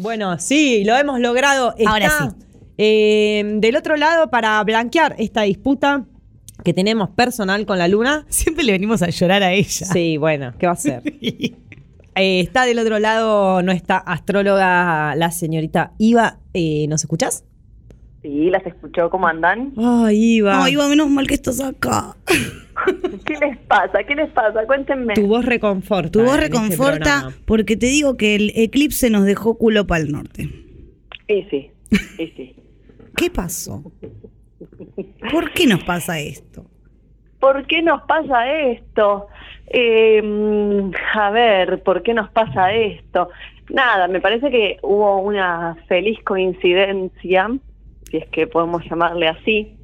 Bueno, sí, lo hemos logrado. Ahora sí. eh, del otro lado, para blanquear esta disputa que tenemos personal con la luna. Siempre le venimos a llorar a ella. Sí, bueno, ¿qué va a ser? Eh, está del otro lado nuestra astróloga, la señorita Iva. Eh, ¿Nos escuchás? Sí, las escuchó, ¿cómo andan? Ay, Iva. Ay, va, menos mal que estás acá. ¿Qué les pasa? ¿Qué les pasa? Cuéntenme. Tu voz reconforta. Tu voz este reconforta porque te digo que el eclipse nos dejó culo para el norte. Y sí, y sí. ¿Qué pasó? ¿Por qué nos pasa esto? ¿Por qué nos pasa esto? Eh, mm, a ver, ¿por qué nos pasa esto? Nada, me parece que hubo una feliz coincidencia, si es que podemos llamarle así.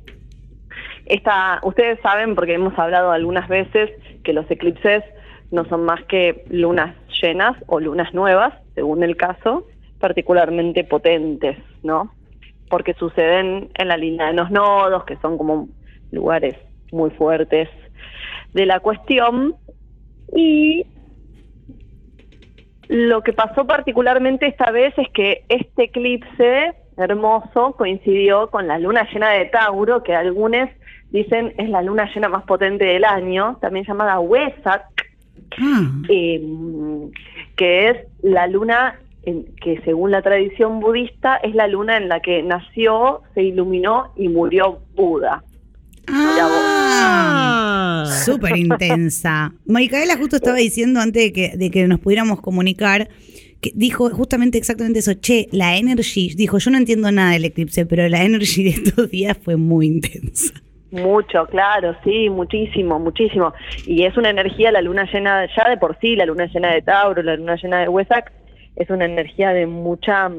Esta, ustedes saben, porque hemos hablado algunas veces, que los eclipses no son más que lunas llenas o lunas nuevas, según el caso, particularmente potentes, ¿no? Porque suceden en la línea de los nodos, que son como lugares muy fuertes de la cuestión. Y lo que pasó particularmente esta vez es que este eclipse hermoso coincidió con la luna llena de Tauro, que algunos dicen es la luna llena más potente del año, también llamada Wesak, Ah, eh, que es la luna en- que según la tradición budista es la luna en la que nació, se iluminó y murió Buda. Ah, Ah. súper intensa. Micaela justo estaba diciendo antes de que, de que nos pudiéramos comunicar, dijo justamente exactamente eso, che, la energy, dijo, yo no entiendo nada del eclipse, pero la energy de estos días fue muy intensa. Mucho, claro, sí, muchísimo, muchísimo. Y es una energía, la luna llena, ya de por sí, la luna llena de Tauro, la luna llena de Huesac, es una energía de mucha,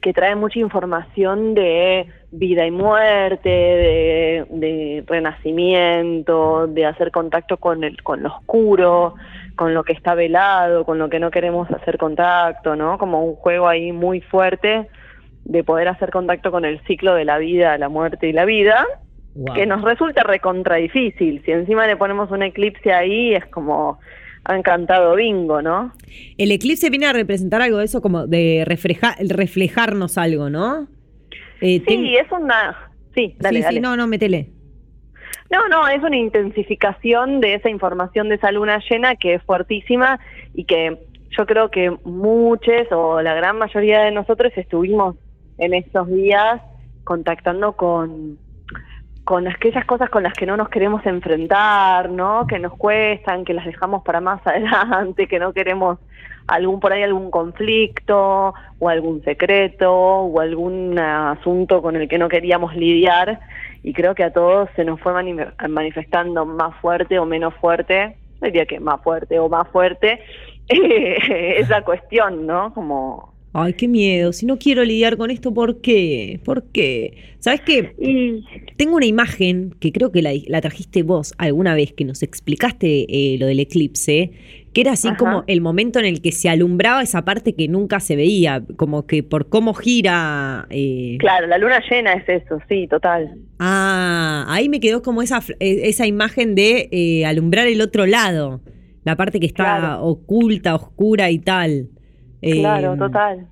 que trae mucha información de vida y muerte, de, de renacimiento, de hacer contacto con el, con lo oscuro, con lo que está velado, con lo que no queremos hacer contacto, ¿no? Como un juego ahí muy fuerte de poder hacer contacto con el ciclo de la vida, la muerte y la vida, Wow. que nos resulta recontra difícil. Si encima le ponemos un eclipse ahí, es como han cantado bingo, ¿no? El eclipse viene a representar algo de eso, como de refleja- reflejarnos algo, ¿no? Eh, ten- Sí, es una... Sí, dale, sí, sí, no, no, métele. No, no, es una intensificación de esa información de esa luna llena que es fuertísima y que yo creo que muchos o la gran mayoría de nosotros estuvimos en estos días contactando con con aquellas cosas con las que no nos queremos enfrentar, ¿no? Que nos cuestan, que las dejamos para más adelante, que no queremos algún por ahí algún conflicto o algún secreto o algún asunto con el que no queríamos lidiar y creo que a todos se nos fue mani- manifestando más fuerte o menos fuerte, diría que más fuerte o más fuerte esa cuestión, ¿no? Como Ay, qué miedo. Si no quiero lidiar con esto, ¿por qué? ¿Por qué? ¿Sabes qué? y Tengo una imagen que creo que la, la trajiste vos alguna vez que nos explicaste eh, lo del eclipse, que era así Ajá. como el momento en el que se alumbraba esa parte que nunca se veía, como que por cómo gira. eh, claro, la luna llena es eso, sí, total. Ah, ahí me quedó como esa, eh, esa imagen de eh, alumbrar el otro lado, la parte que está Claro. oculta, oscura y tal. Eh, Claro, total.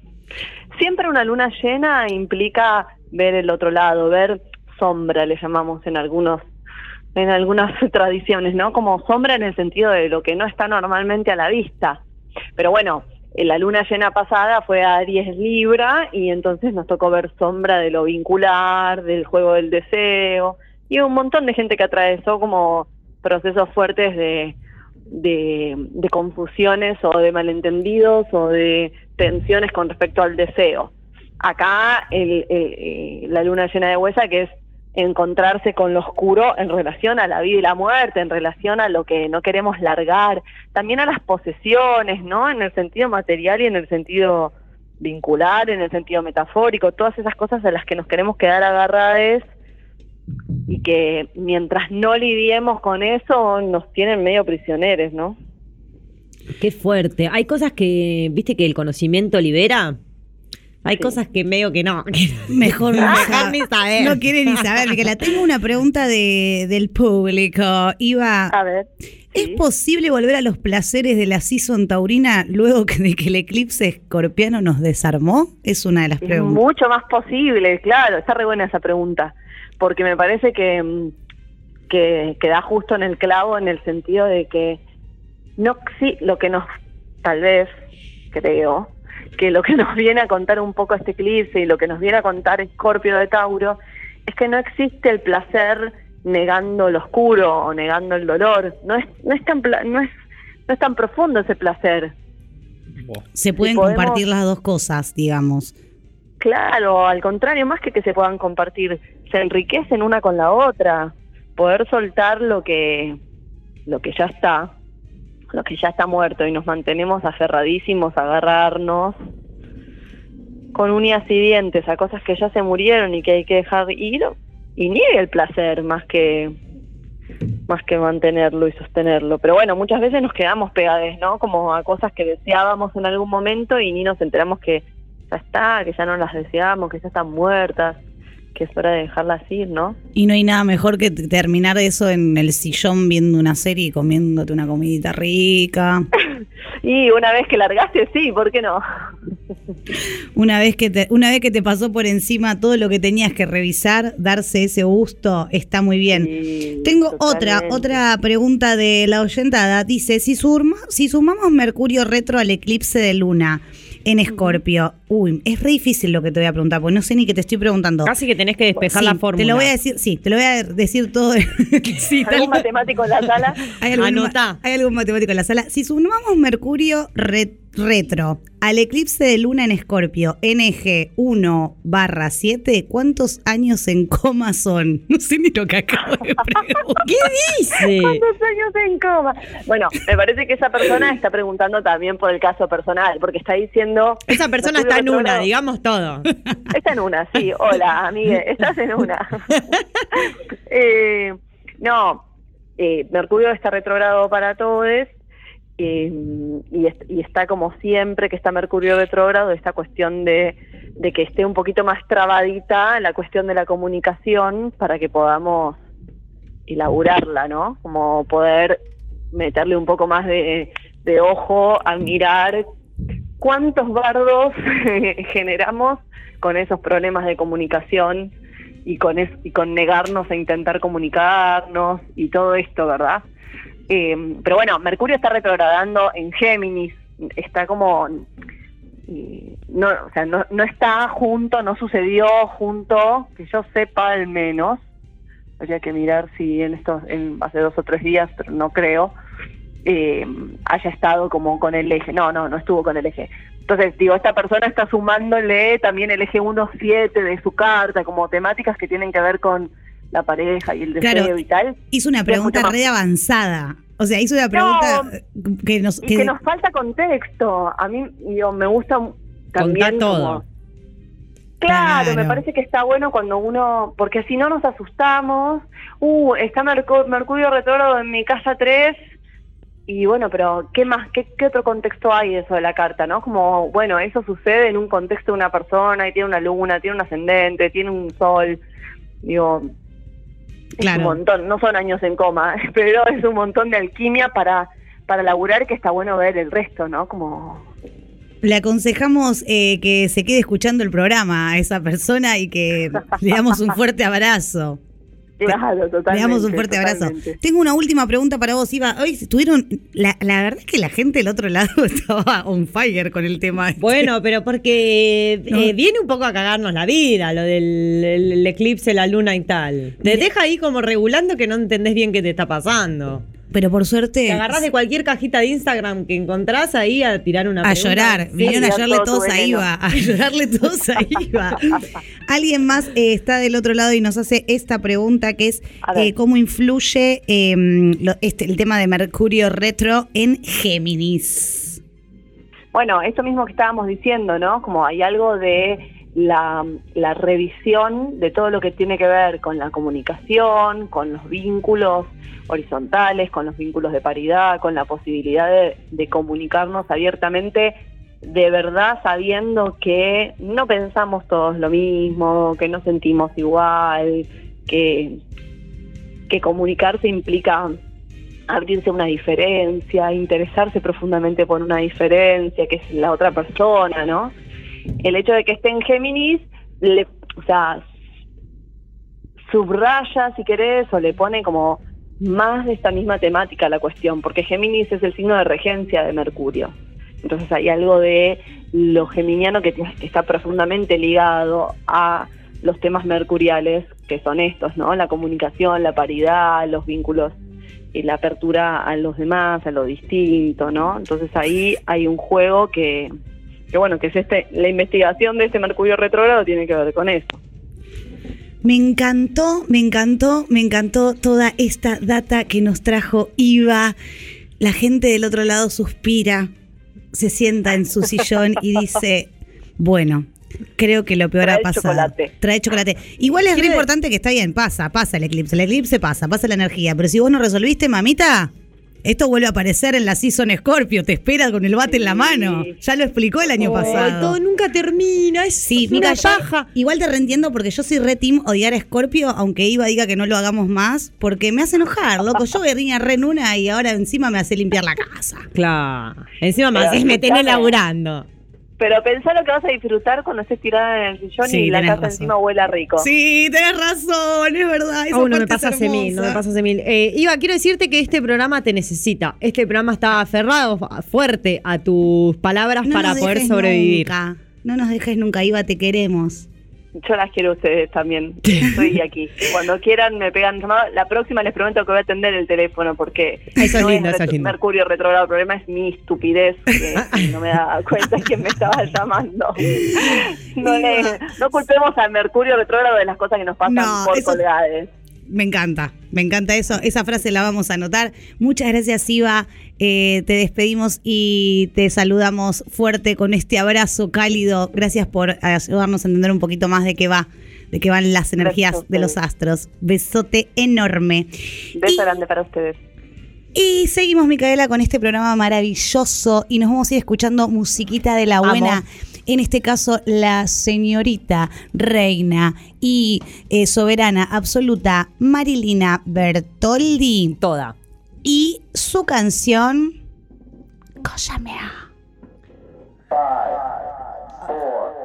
Siempre una luna llena implica ver el otro lado, ver sombra, le llamamos en algunos en algunas tradiciones, ¿no? Como sombra en el sentido de lo que no está normalmente a la vista. Pero bueno, eh, la luna llena pasada fue a Aries Libra y entonces nos tocó ver sombra de lo vincular, del juego del deseo y un montón de gente que atravesó como procesos fuertes de, de, de confusiones o de malentendidos o de tensiones con respecto al deseo. Acá el- eh, la luna llena de huesa que es encontrarse con lo oscuro en relación a la vida y la muerte, en relación a lo que no queremos largar, también a las posesiones, ¿no? En el sentido material y en el sentido vincular, en el sentido metafórico, todas esas cosas a las que nos queremos quedar agarradas y que mientras no lidiemos con eso nos tienen medio prisioneros, ¿no? Qué fuerte. Hay cosas que, viste que el conocimiento libera. Hay Sí. cosas que medio que no. que Mejor no, sabe- ni saber. no quiere ni saber. Micaela, tengo una pregunta de, del público. Iba, A ver, ¿Es posible volver a los placeres de la season taurina luego que, de que el eclipse escorpiano nos desarmó? Es una de las Es preguntas. mucho más posible, claro, está re buena esa pregunta, porque me parece que, mm, que, que da justo en el clavo en el sentido de que no sí, lo que nos, tal vez, creo, que lo que nos viene a contar un poco este eclipse y lo que nos viene a contar Escorpio de Tauro es que no existe el placer negando lo oscuro o negando el dolor, no es, no es tan pla- no es, no es tan profundo ese placer. Se pueden podemos- compartir las dos cosas, digamos. Claro, al contrario, más que que se puedan compartir, se enriquecen una con la otra. Poder soltar lo que, lo que ya está, lo que ya está muerto y nos mantenemos aferradísimos a agarrarnos con uñas y dientes a cosas que ya se murieron y que hay que dejar ir y niegue el placer más que más que mantenerlo y sostenerlo. Pero bueno, muchas veces nos quedamos pegades, ¿no? Como a cosas que deseábamos en algún momento y ni nos enteramos que ya está, que ya no las deseamos, que ya están muertas, que es hora de dejarlas ir, ¿no? Y no hay nada mejor que terminar eso en el sillón viendo una serie y comiéndote una comidita rica. Y una vez que largaste, sí, ¿por qué no? Una vez que te, una vez que te pasó por encima todo lo que tenías que revisar, darse ese gusto está muy bien. Sí, Tengo otra, otra pregunta de la oyentada. Dice, si, surma- si sumamos Mercurio retro al eclipse de luna en Escorpio, uy, es re difícil lo que te voy a preguntar, porque no sé ni qué te estoy preguntando. Casi que tenés que despejar Sí, la fórmula. Te lo voy a decir, sí, te lo voy a decir todo. sí, tal- ¿Algún matemático en la sala? hay algún, Anotá. hay algún matemático en la sala. Si sumamos Mercurio re- retro al eclipse de luna en Escorpio, NG 1 barra 7, ¿cuántos años en coma son? No sé ni lo que acabo de preguntar. ¿Qué dice? ¿Cuántos años en coma? Bueno, me parece que esa persona está preguntando también por el caso personal, porque está diciendo... Esa persona está en una, digamos todo. Está en una, sí. Hola, amigue, estás en una. Eh, no, eh, Mercurio está retrogrado para todos y, y está como siempre que está Mercurio retrógrado esta cuestión de, de que esté un poquito más trabadita la cuestión de la comunicación para que podamos elaborarla, ¿no? Como poder meterle un poco más de, de ojo a mirar cuántos bardos generamos con esos problemas de comunicación y con es- y con negarnos a intentar comunicarnos y todo esto, ¿verdad? Eh, pero bueno, Mercurio está retrogradando en Géminis, está como no, o sea, no, no está junto, no sucedió junto, que yo sepa al menos. Habría que mirar si en estos, en hace dos o tres días, pero no creo, eh, haya estado como con el eje. No, no, no estuvo con el eje. Entonces, digo, esta persona está sumándole también el eje 1-7 de su carta, como temáticas que tienen que ver con la pareja y el deseo Claro. y tal. Hizo una pregunta re avanzada. O sea, hizo una pregunta que nos... Y que- que nos falta contexto. A mí, digo, me gusta también Contá todo. como- Claro, Claro. me parece que está bueno cuando uno, porque si no nos asustamos, uh, está Mercu- Mercurio retrógrado en mi casa 3 y bueno, pero ¿qué más, qué, qué otro contexto hay de eso de la carta, no? Como, bueno, eso sucede en un contexto de una persona y tiene una luna, tiene un ascendente, tiene un sol, digo, es un montón, no son años en coma, pero es un montón de alquimia para, para laburar que está bueno ver el resto, ¿no? Como Le aconsejamos eh, que se quede escuchando el programa a esa persona y que le damos un fuerte abrazo. Claro, totalmente. le damos un fuerte abrazo. Tengo una última pregunta para vos, Iva. Hoy estuvieron. La, la verdad es que la gente del otro lado estaba on fire con el tema. este. Bueno, pero porque No. eh, viene un poco a cagarnos la vida, lo del el- el eclipse, la luna y tal. Te deja ahí como regulando que no entendés bien qué te está pasando. Pero por suerte. Te agarrás de cualquier cajita de Instagram que encontrás ahí a tirar una A pregunta. llorar, Sí. vinieron a llorarle todo todos a. Iva, a llorarle todos a Iva. Alguien más eh, está del otro lado y nos hace esta pregunta que es eh, cómo influye eh, lo- este, el tema de Mercurio retro en Géminis. Bueno, esto mismo que estábamos diciendo, ¿no? Como hay algo de la, la revisión de todo lo que tiene que ver con la comunicación, con los vínculos horizontales, con los vínculos de paridad, con la posibilidad de, comunicarnos abiertamente, de verdad sabiendo que no pensamos todos lo mismo, que no sentimos igual, que, que comunicarse implica abrirse a una diferencia, interesarse profundamente por una diferencia, que es la otra persona, ¿no? El hecho de que esté en Géminis, le, o sea, subraya, si querés, o le pone como más de esta misma temática la cuestión, porque Géminis es el signo de regencia de Mercurio. Entonces hay algo de lo geminiano que, que está profundamente ligado a los temas mercuriales, que son estos, ¿no? La comunicación, la paridad, los vínculos y la apertura a los demás, a lo distinto, ¿no? Entonces ahí hay un juego que, que bueno, que es este, la investigación de este Mercurio retrógrado tiene que ver con eso. Me encantó, me encantó, me encantó toda esta data que nos trajo Iva. La gente del otro lado suspira, se sienta en su sillón y dice, bueno, creo que lo peor Trae ha pasado. chocolate. Trae chocolate. Igual es re ¿Quiere- importante que está bien, pasa, pasa el eclipse. El eclipse pasa, pasa la energía. Pero si vos no resolviste, mamita, esto vuelve a aparecer en la Season Scorpio. Te espera con el bate en la mano. Ya lo explicó el año Ay, pasado. todo nunca termina, es Sí, una yo paja. igual te reentiendo porque yo soy re team odiar a Scorpio, aunque Iva diga que no lo hagamos más, porque me hace enojar, loco. Yo venía re en una y ahora encima me hace limpiar la casa. Claro. Encima me haces, me tenés escuchame. laburando. Pero pensá lo que vas a disfrutar cuando estés tirada en el sillón Sí, y la casa razón. encima huela rico. Sí, tenés razón, es verdad. esa Oh, no me de mil, no me pasas de mil. Eh, Iva, quiero decirte que este programa te necesita. Este programa está aferrado fuerte a tus palabras No para nos poder dejes sobrevivir. Nunca. No nos dejes nunca, Iva, te queremos. Yo las quiero a ustedes también. Estoy aquí. Cuando quieran me pegan llamada. La próxima les prometo que voy a atender el teléfono porque Eso es no lindo, es lindo. Mercurio retrogrado. El problema es mi estupidez que no me da cuenta quién me estaba llamando. No, le, no culpemos al Mercurio retrógrado de las cosas que nos pasan No, por eso- colgades. Me encanta, me encanta eso. Esa frase la vamos a anotar. Muchas gracias, Iva. Eh, te despedimos y te saludamos fuerte con este abrazo cálido. Gracias por ayudarnos a entender un poquito más de qué va, de qué van las energías de los astros. Besote enorme. Beso Y- grande para ustedes. Y seguimos, Micaela, con este programa maravilloso y nos vamos a ir escuchando musiquita de la buena. En este caso, la señorita, reina y eh, soberana absoluta Marilina Bertoldi Toda. y su canción. Five, four,